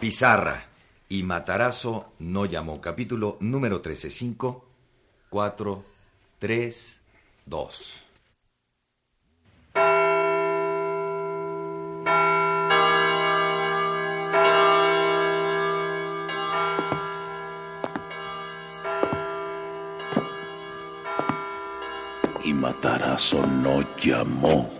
Pizarra y Matarazo no llamó. Capítulo número 13. 5, 4, 3, 2. Y Matarazo no llamó.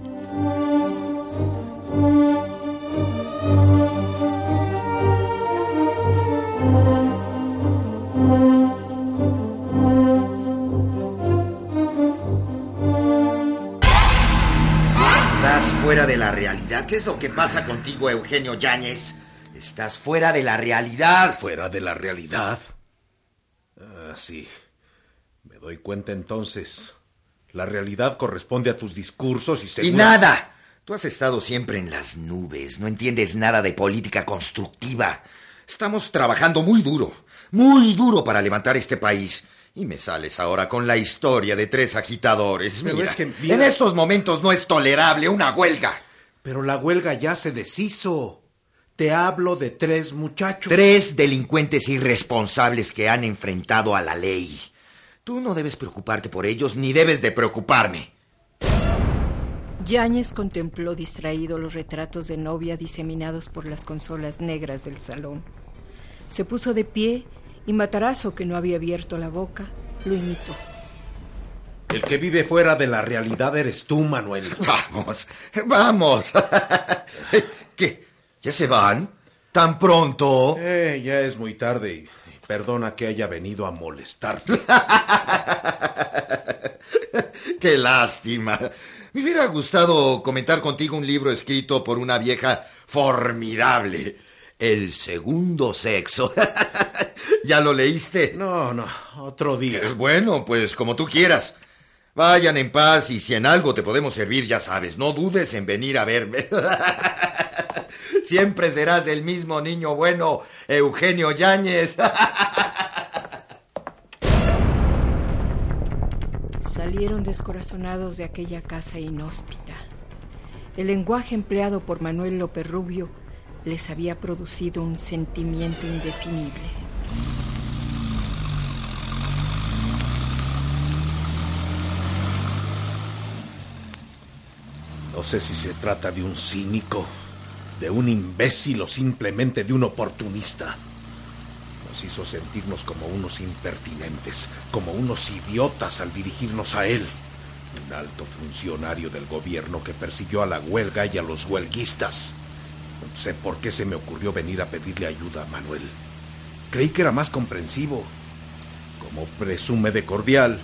¿Qué es lo que pasa contigo, Eugenio Yáñez? Estás fuera de la realidad. Fuera de la realidad. Ah, sí. Me doy cuenta entonces. La realidad corresponde a tus discursos y Y segura- nada. Tú has estado siempre en las nubes. No entiendes nada de política constructiva. Estamos trabajando muy duro, muy duro para levantar este país. Y me sales ahora con la historia de tres agitadores. Mira, es que, mira- en estos momentos no es tolerable una huelga. Pero la huelga ya se deshizo. Te hablo de tres muchachos. Tres delincuentes irresponsables que han enfrentado a la ley. Tú no debes preocuparte por ellos ni debes de preocuparme. Yáñez contempló distraído los retratos de novia diseminados por las consolas negras del salón. Se puso de pie y Matarazo, que no había abierto la boca, lo imitó. El que vive fuera de la realidad eres tú, Manuel. Vamos, vamos. ¿Qué? ¿Ya se van? ¿Tan pronto? Eh, ya es muy tarde y perdona que haya venido a molestarte. Qué lástima. Me hubiera gustado comentar contigo un libro escrito por una vieja formidable. El segundo sexo. ¿Ya lo leíste? No, no, otro Eh, día. Bueno, pues como tú quieras. Vayan en paz y si en algo te podemos servir, ya sabes, no dudes en venir a verme. Siempre serás el mismo niño bueno, Eugenio Yáñez. Salieron descorazonados de aquella casa inhóspita. El lenguaje empleado por Manuel López Rubio les había producido un sentimiento indefinible. No sé si se trata de un cínico, de un imbécil o simplemente de un oportunista. Nos hizo sentirnos como unos impertinentes, como unos idiotas al dirigirnos a él. Un alto funcionario del gobierno que persiguió a la huelga y a los huelguistas. No sé por qué se me ocurrió venir a pedirle ayuda a Manuel. Creí que era más comprensivo. Como presume de cordial,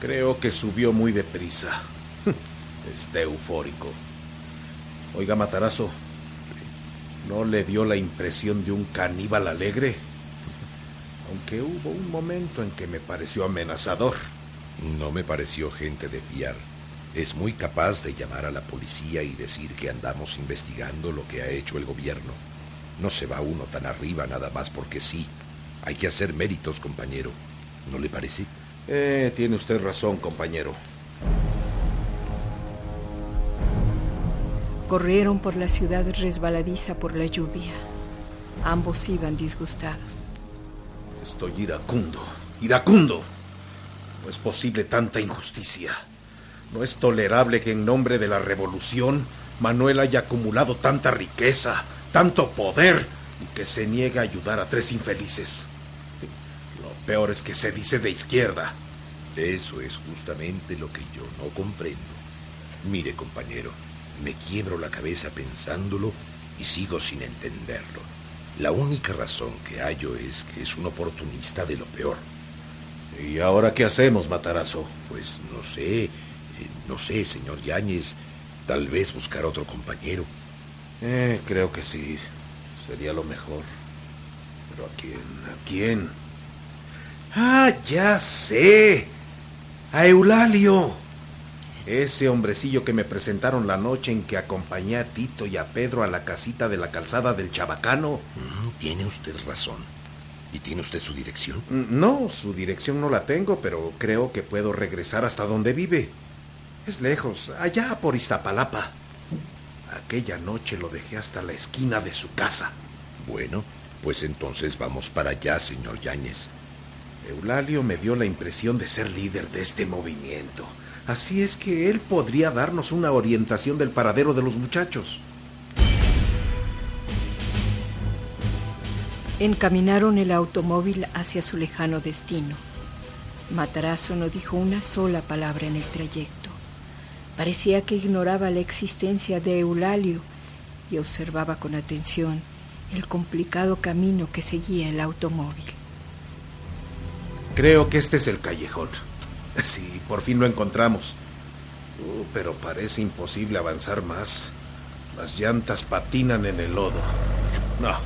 creo que subió muy deprisa. Está eufórico. Oiga, Matarazo, ¿no le dio la impresión de un caníbal alegre? Aunque hubo un momento en que me pareció amenazador. No me pareció gente de fiar. Es muy capaz de llamar a la policía y decir que andamos investigando lo que ha hecho el gobierno. No se va uno tan arriba nada más porque sí. Hay que hacer méritos, compañero. ¿No le parece? Eh, tiene usted razón, compañero. Corrieron por la ciudad resbaladiza por la lluvia. Ambos iban disgustados. Estoy iracundo, iracundo. No es posible tanta injusticia. No es tolerable que en nombre de la revolución Manuel haya acumulado tanta riqueza, tanto poder y que se niegue a ayudar a tres infelices. Lo peor es que se dice de izquierda. Eso es justamente lo que yo no comprendo. Mire, compañero, me quiebro la cabeza pensándolo y sigo sin entenderlo. La única razón que hallo es que es un oportunista de lo peor. ¿Y ahora qué hacemos, Matarazo? Pues no sé, eh, no sé, señor Yáñez. Tal vez buscar otro compañero. Eh, creo que sí. Sería lo mejor. Pero ¿a quién? ¿A quién? Ah, ya sé. A Eulalio. Ese hombrecillo que me presentaron la noche en que acompañé a Tito y a Pedro a la casita de la calzada del Chabacano. Mm, tiene usted razón. ¿Y tiene usted su dirección? Mm, no, su dirección no la tengo, pero creo que puedo regresar hasta donde vive. Es lejos, allá por Iztapalapa. Aquella noche lo dejé hasta la esquina de su casa. Bueno, pues entonces vamos para allá, señor Yáñez. Eulalio me dio la impresión de ser líder de este movimiento. Así es que él podría darnos una orientación del paradero de los muchachos. Encaminaron el automóvil hacia su lejano destino. Matarazo no dijo una sola palabra en el trayecto. Parecía que ignoraba la existencia de Eulalio y observaba con atención el complicado camino que seguía el automóvil. Creo que este es el callejón. Sí, por fin lo encontramos. Uh, pero parece imposible avanzar más. Las llantas patinan en el lodo. No,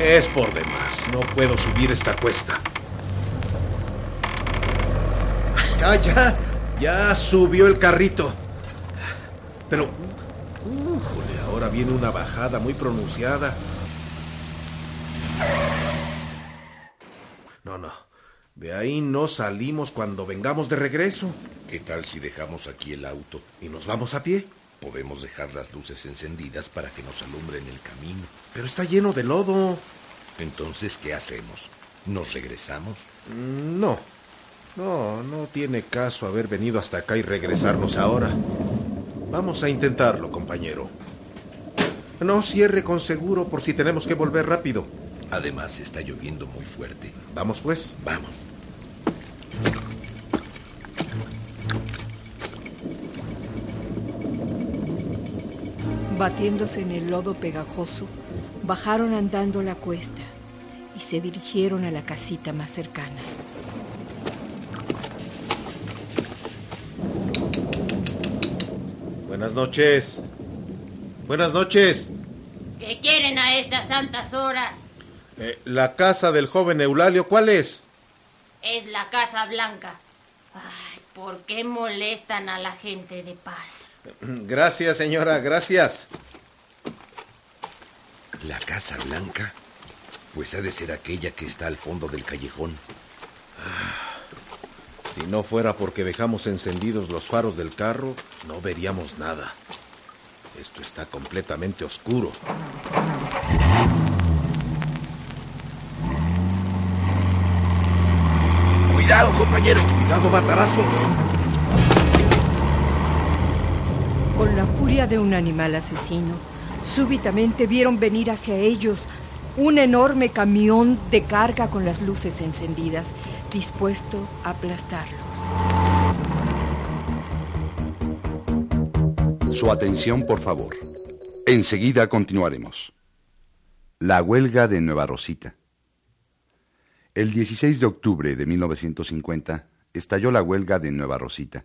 es por demás. No puedo subir esta cuesta. Ya, ya, ya subió el carrito. Pero, uh, ahora viene una bajada muy pronunciada. No, no. De ahí no salimos cuando vengamos de regreso. ¿Qué tal si dejamos aquí el auto? ¿Y nos vamos a pie? Podemos dejar las luces encendidas para que nos alumbren el camino. Pero está lleno de lodo. Entonces, ¿qué hacemos? ¿Nos regresamos? Mm, no. No, no tiene caso haber venido hasta acá y regresarnos ahora. Vamos a intentarlo, compañero. No cierre con seguro por si tenemos que volver rápido. Además, está lloviendo muy fuerte. Vamos pues. Vamos. Batiéndose en el lodo pegajoso, bajaron andando la cuesta y se dirigieron a la casita más cercana. Buenas noches. Buenas noches. ¿Qué quieren a estas santas horas? Eh, la casa del joven Eulalio, ¿cuál es? Es la Casa Blanca. Ay, ¿por qué molestan a la gente de paz? Gracias, señora, gracias. ¿La Casa Blanca? Pues ha de ser aquella que está al fondo del callejón. Si no fuera porque dejamos encendidos los faros del carro, no veríamos nada. Esto está completamente oscuro. Cuidado, compañero. Cuidado, matarazo. Con la furia de un animal asesino, súbitamente vieron venir hacia ellos un enorme camión de carga con las luces encendidas, dispuesto a aplastarlos. Su atención, por favor. Enseguida continuaremos. La huelga de Nueva Rosita. El 16 de octubre de 1950 estalló la huelga de Nueva Rosita,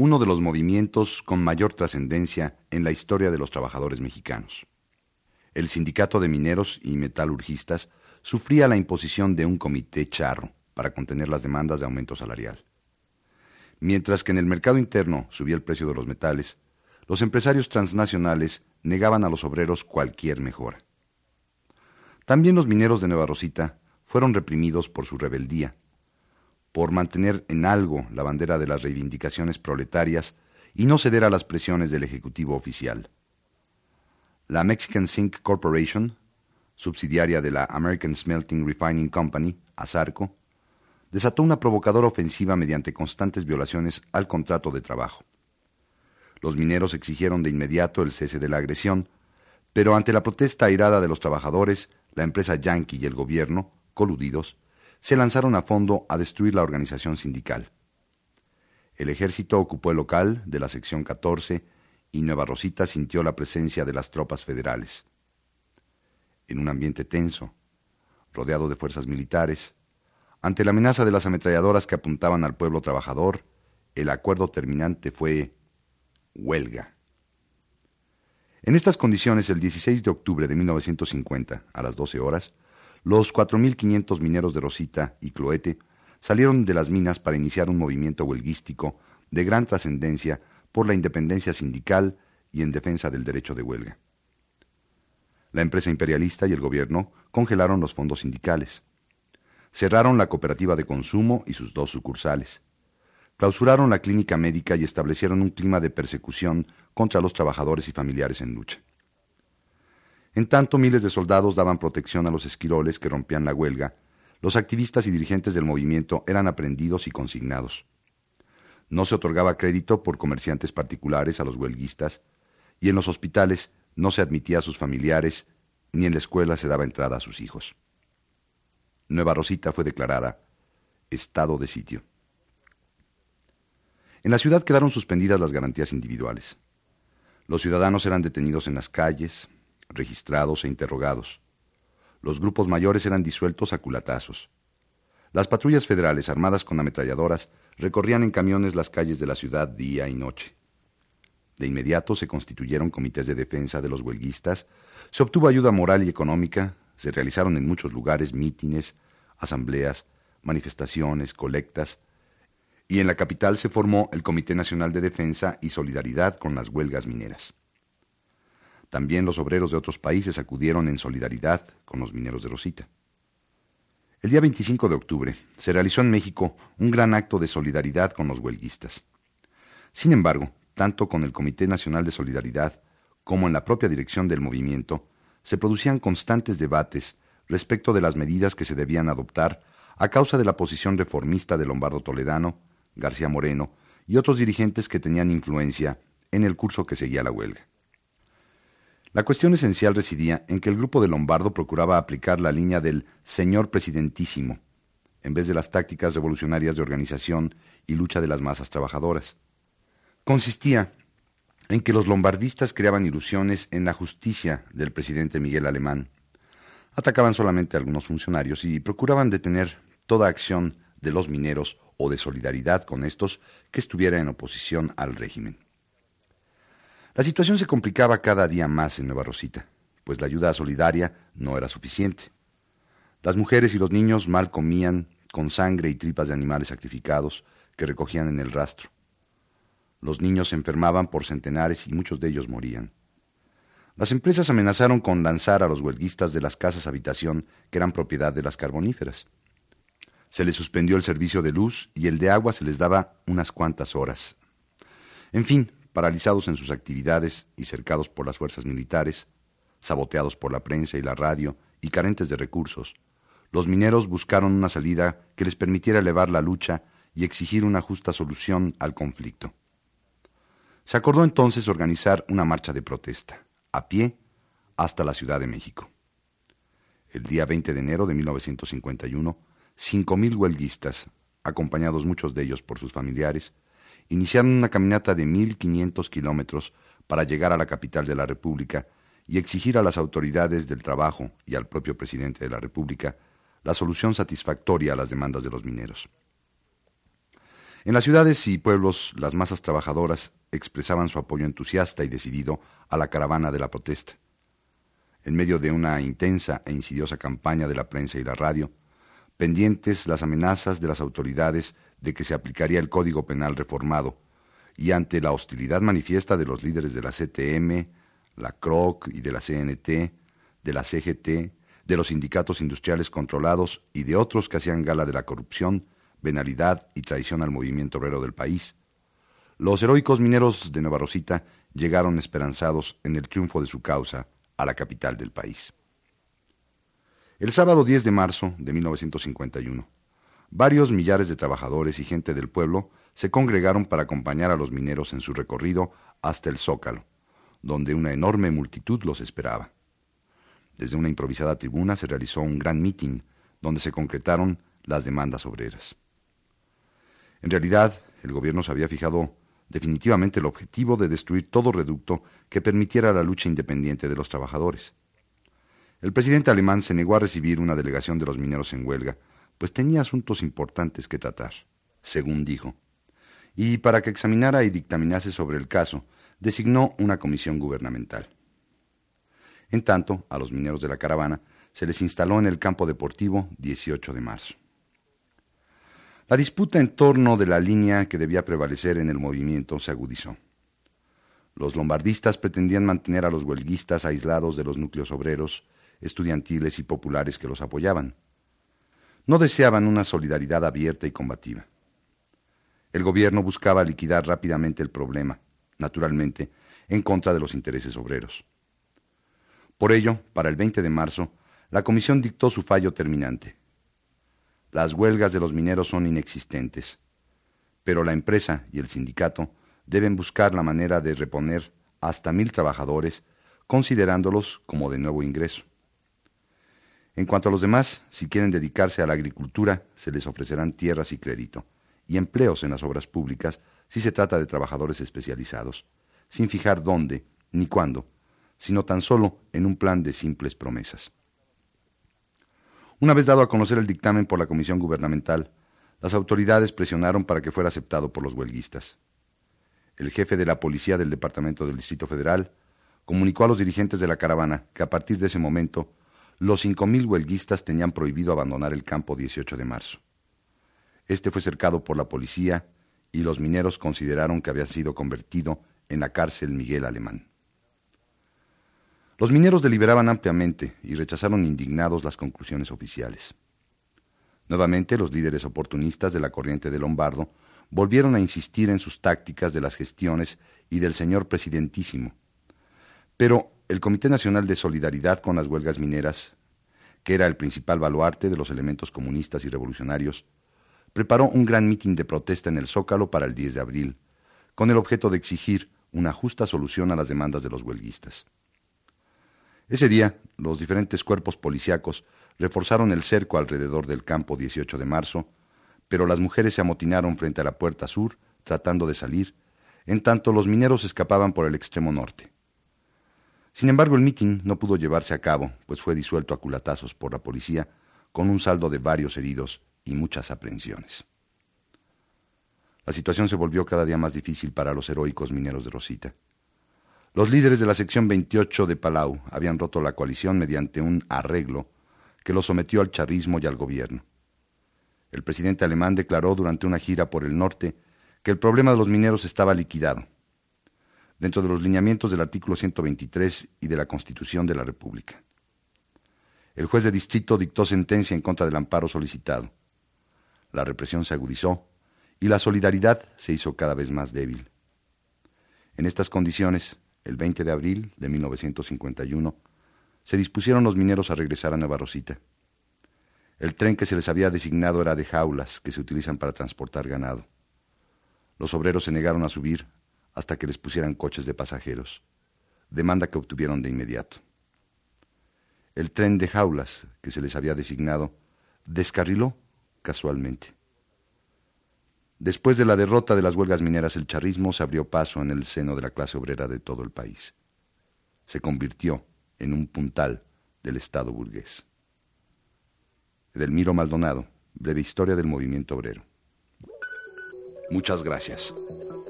uno de los movimientos con mayor trascendencia en la historia de los trabajadores mexicanos. El sindicato de mineros y metalurgistas sufría la imposición de un comité charro para contener las demandas de aumento salarial. Mientras que en el mercado interno subía el precio de los metales, los empresarios transnacionales negaban a los obreros cualquier mejora. También los mineros de Nueva Rosita fueron reprimidos por su rebeldía, por mantener en algo la bandera de las reivindicaciones proletarias y no ceder a las presiones del Ejecutivo oficial. La Mexican Zinc Corporation, subsidiaria de la American Smelting Refining Company, ASARCO, desató una provocadora ofensiva mediante constantes violaciones al contrato de trabajo. Los mineros exigieron de inmediato el cese de la agresión, pero ante la protesta airada de los trabajadores, la empresa Yankee y el gobierno coludidos, se lanzaron a fondo a destruir la organización sindical. El ejército ocupó el local de la sección 14 y Nueva Rosita sintió la presencia de las tropas federales. En un ambiente tenso, rodeado de fuerzas militares, ante la amenaza de las ametralladoras que apuntaban al pueblo trabajador, el acuerdo terminante fue huelga. En estas condiciones, el 16 de octubre de 1950, a las 12 horas, los 4.500 mineros de Rosita y Cloete salieron de las minas para iniciar un movimiento huelguístico de gran trascendencia por la independencia sindical y en defensa del derecho de huelga. La empresa imperialista y el gobierno congelaron los fondos sindicales. Cerraron la cooperativa de consumo y sus dos sucursales. Clausuraron la clínica médica y establecieron un clima de persecución contra los trabajadores y familiares en lucha. En tanto, miles de soldados daban protección a los esquiroles que rompían la huelga, los activistas y dirigentes del movimiento eran aprendidos y consignados. No se otorgaba crédito por comerciantes particulares a los huelguistas, y en los hospitales no se admitía a sus familiares, ni en la escuela se daba entrada a sus hijos. Nueva Rosita fue declarada estado de sitio. En la ciudad quedaron suspendidas las garantías individuales. Los ciudadanos eran detenidos en las calles, registrados e interrogados. Los grupos mayores eran disueltos a culatazos. Las patrullas federales armadas con ametralladoras recorrían en camiones las calles de la ciudad día y noche. De inmediato se constituyeron comités de defensa de los huelguistas, se obtuvo ayuda moral y económica, se realizaron en muchos lugares mítines, asambleas, manifestaciones, colectas, y en la capital se formó el Comité Nacional de Defensa y Solidaridad con las huelgas mineras. También los obreros de otros países acudieron en solidaridad con los mineros de Rosita. El día 25 de octubre se realizó en México un gran acto de solidaridad con los huelguistas. Sin embargo, tanto con el Comité Nacional de Solidaridad como en la propia dirección del movimiento, se producían constantes debates respecto de las medidas que se debían adoptar a causa de la posición reformista de Lombardo Toledano García Moreno y otros dirigentes que tenían influencia en el curso que seguía la huelga. La cuestión esencial residía en que el grupo de Lombardo procuraba aplicar la línea del señor presidentísimo, en vez de las tácticas revolucionarias de organización y lucha de las masas trabajadoras. Consistía en que los lombardistas creaban ilusiones en la justicia del presidente Miguel Alemán, atacaban solamente a algunos funcionarios y procuraban detener toda acción de los mineros o de solidaridad con estos que estuviera en oposición al régimen. La situación se complicaba cada día más en Nueva Rosita, pues la ayuda solidaria no era suficiente. Las mujeres y los niños mal comían con sangre y tripas de animales sacrificados que recogían en el rastro. Los niños se enfermaban por centenares y muchos de ellos morían. Las empresas amenazaron con lanzar a los huelguistas de las casas habitación que eran propiedad de las carboníferas. Se les suspendió el servicio de luz y el de agua se les daba unas cuantas horas. En fin, paralizados en sus actividades y cercados por las fuerzas militares, saboteados por la prensa y la radio y carentes de recursos, los mineros buscaron una salida que les permitiera elevar la lucha y exigir una justa solución al conflicto. Se acordó entonces organizar una marcha de protesta, a pie, hasta la Ciudad de México. El día 20 de enero de 1951, Cinco mil huelguistas, acompañados muchos de ellos por sus familiares, iniciaron una caminata de mil quinientos kilómetros para llegar a la capital de la República y exigir a las autoridades del trabajo y al propio presidente de la República la solución satisfactoria a las demandas de los mineros. En las ciudades y pueblos, las masas trabajadoras expresaban su apoyo entusiasta y decidido a la caravana de la protesta. En medio de una intensa e insidiosa campaña de la prensa y la radio, pendientes las amenazas de las autoridades de que se aplicaría el Código Penal reformado, y ante la hostilidad manifiesta de los líderes de la CTM, la CROC y de la CNT, de la CGT, de los sindicatos industriales controlados y de otros que hacían gala de la corrupción, venalidad y traición al movimiento obrero del país, los heroicos mineros de Nueva Rosita llegaron esperanzados en el triunfo de su causa a la capital del país. El sábado 10 de marzo de 1951, varios millares de trabajadores y gente del pueblo se congregaron para acompañar a los mineros en su recorrido hasta el Zócalo, donde una enorme multitud los esperaba. Desde una improvisada tribuna se realizó un gran mitin donde se concretaron las demandas obreras. En realidad, el gobierno se había fijado definitivamente el objetivo de destruir todo reducto que permitiera la lucha independiente de los trabajadores. El presidente alemán se negó a recibir una delegación de los mineros en huelga, pues tenía asuntos importantes que tratar, según dijo. Y para que examinara y dictaminase sobre el caso, designó una comisión gubernamental. En tanto, a los mineros de la caravana se les instaló en el campo deportivo 18 de marzo. La disputa en torno de la línea que debía prevalecer en el movimiento se agudizó. Los lombardistas pretendían mantener a los huelguistas aislados de los núcleos obreros, estudiantiles y populares que los apoyaban. No deseaban una solidaridad abierta y combativa. El gobierno buscaba liquidar rápidamente el problema, naturalmente, en contra de los intereses obreros. Por ello, para el 20 de marzo, la comisión dictó su fallo terminante. Las huelgas de los mineros son inexistentes, pero la empresa y el sindicato deben buscar la manera de reponer hasta mil trabajadores, considerándolos como de nuevo ingreso. En cuanto a los demás, si quieren dedicarse a la agricultura, se les ofrecerán tierras y crédito, y empleos en las obras públicas si se trata de trabajadores especializados, sin fijar dónde ni cuándo, sino tan solo en un plan de simples promesas. Una vez dado a conocer el dictamen por la Comisión Gubernamental, las autoridades presionaron para que fuera aceptado por los huelguistas. El jefe de la policía del Departamento del Distrito Federal comunicó a los dirigentes de la caravana que a partir de ese momento los 5.000 huelguistas tenían prohibido abandonar el campo 18 de marzo. Este fue cercado por la policía y los mineros consideraron que había sido convertido en la cárcel Miguel Alemán. Los mineros deliberaban ampliamente y rechazaron indignados las conclusiones oficiales. Nuevamente, los líderes oportunistas de la corriente de Lombardo volvieron a insistir en sus tácticas de las gestiones y del señor presidentísimo. Pero el Comité Nacional de Solidaridad con las Huelgas Mineras, que era el principal baluarte de los elementos comunistas y revolucionarios, preparó un gran mitin de protesta en el Zócalo para el 10 de abril, con el objeto de exigir una justa solución a las demandas de los huelguistas. Ese día, los diferentes cuerpos policíacos reforzaron el cerco alrededor del campo 18 de marzo, pero las mujeres se amotinaron frente a la puerta sur, tratando de salir, en tanto los mineros escapaban por el extremo norte. Sin embargo, el mitin no pudo llevarse a cabo, pues fue disuelto a culatazos por la policía, con un saldo de varios heridos y muchas aprehensiones. La situación se volvió cada día más difícil para los heroicos mineros de Rosita. Los líderes de la sección 28 de Palau habían roto la coalición mediante un arreglo que los sometió al charismo y al gobierno. El presidente alemán declaró durante una gira por el norte que el problema de los mineros estaba liquidado, dentro de los lineamientos del artículo 123 y de la Constitución de la República. El juez de distrito dictó sentencia en contra del amparo solicitado. La represión se agudizó y la solidaridad se hizo cada vez más débil. En estas condiciones, el 20 de abril de 1951, se dispusieron los mineros a regresar a Nueva Rosita. El tren que se les había designado era de jaulas que se utilizan para transportar ganado. Los obreros se negaron a subir hasta que les pusieran coches de pasajeros, demanda que obtuvieron de inmediato. El tren de jaulas que se les había designado descarriló casualmente. Después de la derrota de las huelgas mineras, el charrismo se abrió paso en el seno de la clase obrera de todo el país. Se convirtió en un puntal del Estado burgués. Edelmiro Maldonado, breve historia del movimiento obrero. Muchas gracias.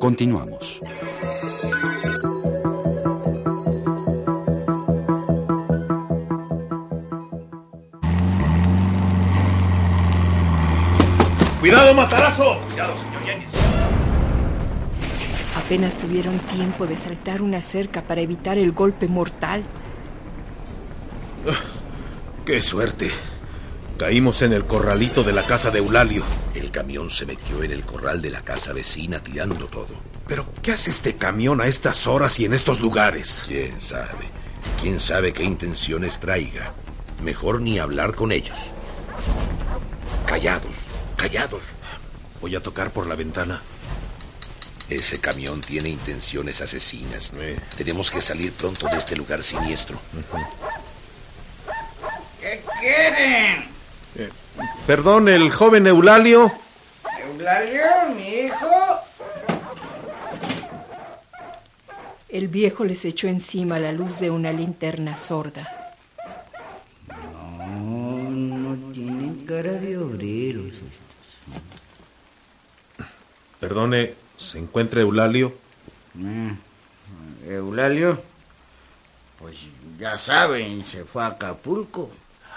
Continuamos. ¡Cuidado, matarazo! Cuidado, señor Yáñez. Apenas tuvieron tiempo de saltar una cerca para evitar el golpe mortal. ¡Qué suerte! Caímos en el corralito de la casa de Eulalio. El camión se metió en el corral de la casa vecina tirando todo. ¿Pero qué hace este camión a estas horas y en estos lugares? ¿Quién sabe? ¿Quién sabe qué intenciones traiga? Mejor ni hablar con ellos. Callados, callados. Voy a tocar por la ventana. Ese camión tiene intenciones asesinas. Tenemos que salir pronto de este lugar siniestro. ¿Qué quieren? Eh, perdón, el joven Eulalio. ¿Eulalio, mi hijo? El viejo les echó encima la luz de una linterna sorda. No, no tienen cara de obreros estos. Perdone, ¿se encuentra Eulalio? Ah, Eulalio, Pues ya saben, se fue a Acapulco.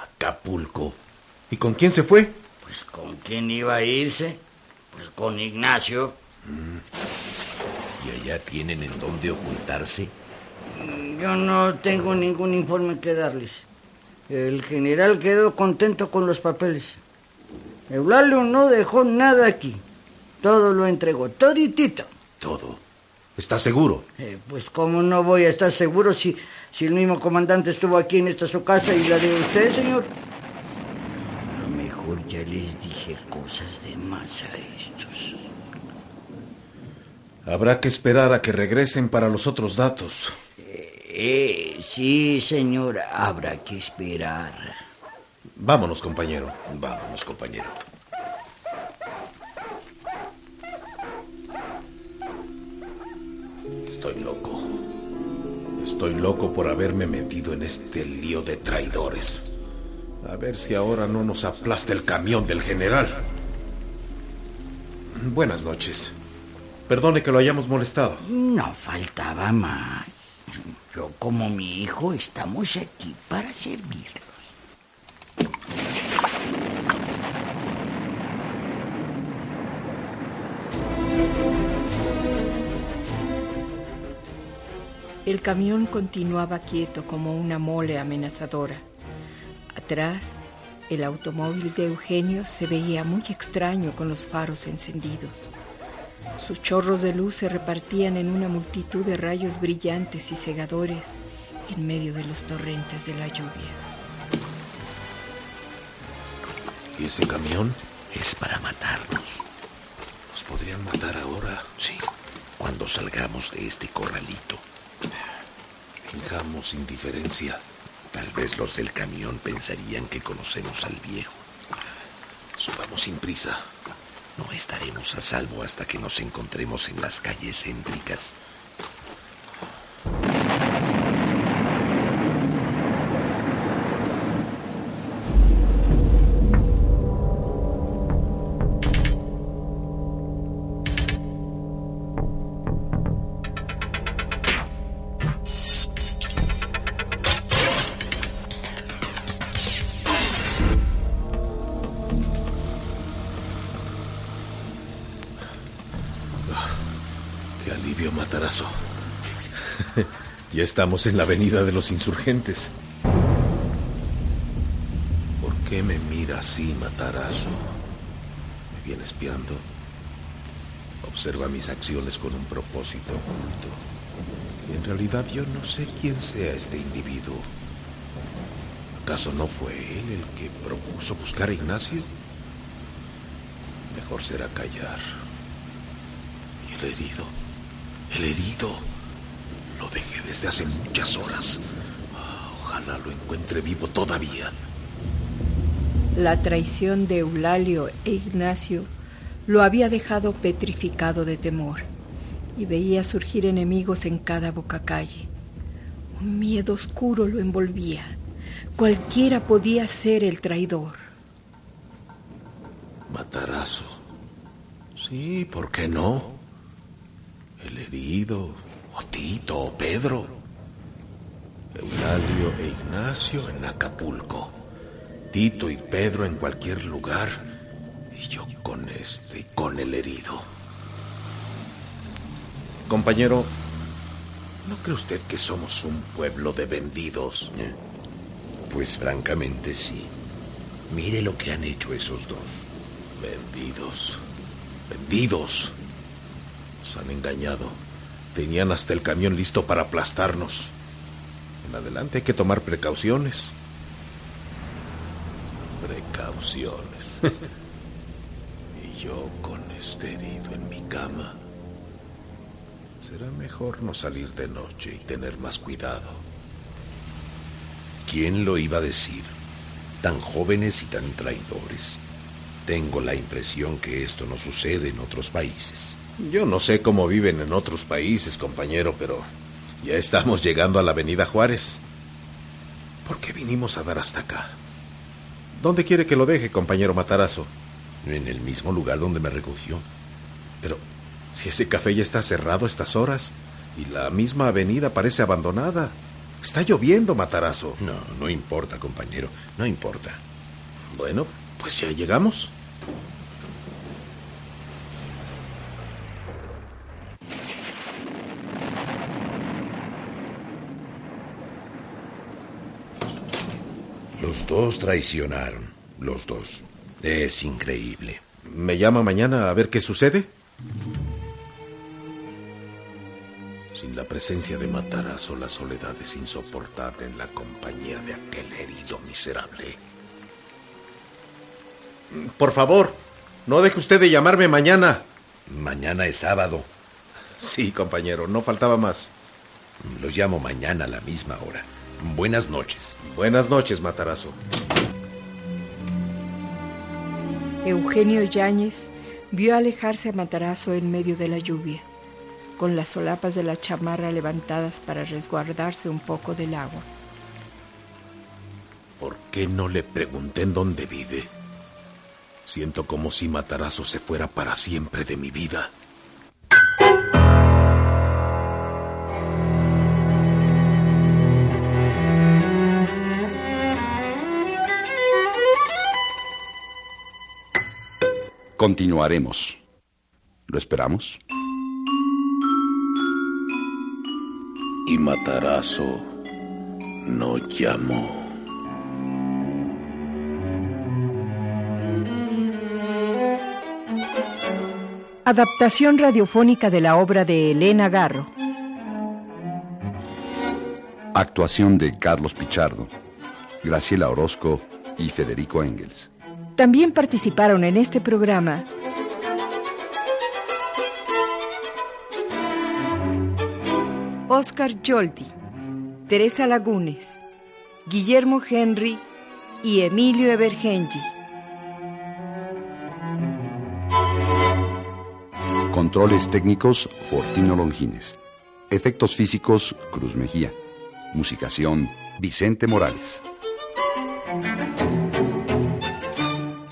Acapulco. ¿Y con quién se fue? Pues con quién iba a irse? Pues con Ignacio. ¿Y allá tienen en dónde ocultarse? Yo no tengo ningún informe que darles. El general quedó contento con los papeles. Eulalio no dejó nada aquí. Todo lo entregó, toditito. Todo. ¿Estás seguro? Eh, pues cómo no voy a estar seguro si, si el mismo comandante estuvo aquí en esta su casa y la de usted, señor. Ya les dije cosas de más a estos. Habrá que esperar a que regresen para los otros datos. Eh, sí, señor, habrá que esperar. Vámonos, compañero. Vámonos, compañero. Estoy loco. Estoy loco por haberme metido en este lío de traidores. A ver si ahora no nos aplasta el camión del general. Buenas noches. Perdone que lo hayamos molestado. No faltaba más. Yo como mi hijo estamos aquí para servirlos. El camión continuaba quieto como una mole amenazadora. Atrás, el automóvil de Eugenio se veía muy extraño con los faros encendidos. Sus chorros de luz se repartían en una multitud de rayos brillantes y cegadores en medio de los torrentes de la lluvia. ¿Y ese camión? Es para matarnos. ¿Nos podrían matar ahora? Sí, cuando salgamos de este corralito. Fijamos indiferencia. Tal vez los del camión pensarían que conocemos al viejo. Subamos sin prisa. No estaremos a salvo hasta que nos encontremos en las calles céntricas. Matarazo. ya estamos en la avenida de los insurgentes. ¿Por qué me mira así, Matarazo? ¿Me viene espiando? Observa mis acciones con un propósito oculto. Y en realidad yo no sé quién sea este individuo. ¿Acaso no fue él el que propuso buscar a Ignacio? Mejor será callar. ¿Y el herido? El herido. Lo dejé desde hace muchas horas. Ojalá lo encuentre vivo todavía. La traición de Eulalio e Ignacio lo había dejado petrificado de temor y veía surgir enemigos en cada bocacalle. Un miedo oscuro lo envolvía. Cualquiera podía ser el traidor. Matarazo. Sí, ¿por qué no? El herido, o Tito, o Pedro. Eulalio e Ignacio en Acapulco. Tito y Pedro en cualquier lugar. Y yo con este y con el herido. Compañero, ¿no cree usted que somos un pueblo de vendidos? Eh, Pues francamente sí. Mire lo que han hecho esos dos. Vendidos. Vendidos. Nos han engañado. Tenían hasta el camión listo para aplastarnos. En adelante hay que tomar precauciones. Precauciones. y yo con este herido en mi cama. Será mejor no salir de noche y tener más cuidado. ¿Quién lo iba a decir? Tan jóvenes y tan traidores. Tengo la impresión que esto no sucede en otros países. Yo no sé cómo viven en otros países, compañero, pero ya estamos llegando a la Avenida Juárez. ¿Por qué vinimos a dar hasta acá? ¿Dónde quiere que lo deje, compañero Matarazo? En el mismo lugar donde me recogió. Pero si ese café ya está cerrado a estas horas y la misma avenida parece abandonada. Está lloviendo, Matarazo. No, no importa, compañero, no importa. Bueno, pues ya llegamos. Los dos traicionaron, los dos. Es increíble. ¿Me llama mañana a ver qué sucede? Sin la presencia de Matarazo, la soledad es insoportable en la compañía de aquel herido miserable. Por favor, no deje usted de llamarme mañana. Mañana es sábado. Sí, compañero, no faltaba más. Los llamo mañana a la misma hora. Buenas noches. Buenas noches, Matarazo. Eugenio Yáñez vio alejarse a Matarazo en medio de la lluvia, con las solapas de la chamarra levantadas para resguardarse un poco del agua. ¿Por qué no le pregunté en dónde vive? Siento como si Matarazo se fuera para siempre de mi vida. Continuaremos. ¿Lo esperamos? Y Matarazo no llamó. Adaptación radiofónica de la obra de Elena Garro. Actuación de Carlos Pichardo, Graciela Orozco y Federico Engels. También participaron en este programa Oscar Joldi, Teresa Lagunes, Guillermo Henry y Emilio Evergengi. Controles técnicos, Fortino Longines. Efectos físicos, Cruz Mejía. Musicación, Vicente Morales.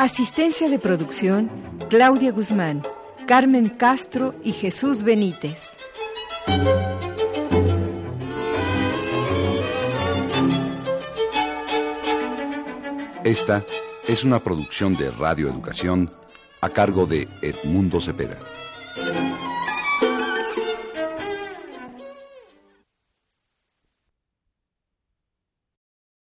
Asistencia de producción, Claudia Guzmán, Carmen Castro y Jesús Benítez. Esta es una producción de Radio Educación a cargo de Edmundo Cepeda.